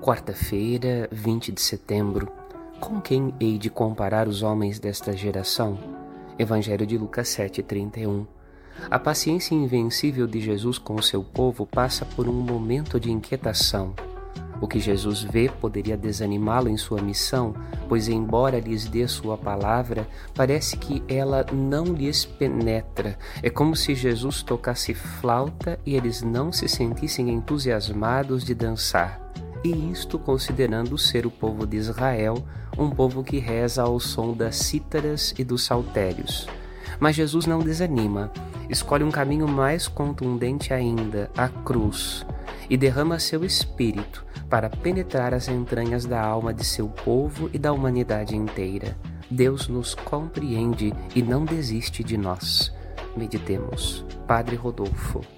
Quarta-feira, 20 de setembro. Com quem hei de comparar os homens desta geração? Evangelho de Lucas 7:31. A paciência invencível de Jesus com o seu povo passa por um momento de inquietação. O que Jesus vê poderia desanimá-lo em sua missão, pois, embora lhes dê sua palavra, parece que ela não lhes penetra. É como se Jesus tocasse flauta e eles não se sentissem entusiasmados de dançar. E isto considerando ser o povo de Israel um povo que reza ao som das cítaras e dos saltérios. Mas Jesus não desanima, escolhe um caminho mais contundente ainda, a cruz, e derrama seu espírito para penetrar as entranhas da alma de seu povo e da humanidade inteira. Deus nos compreende e não desiste de nós. Meditemos. Padre Rodolfo.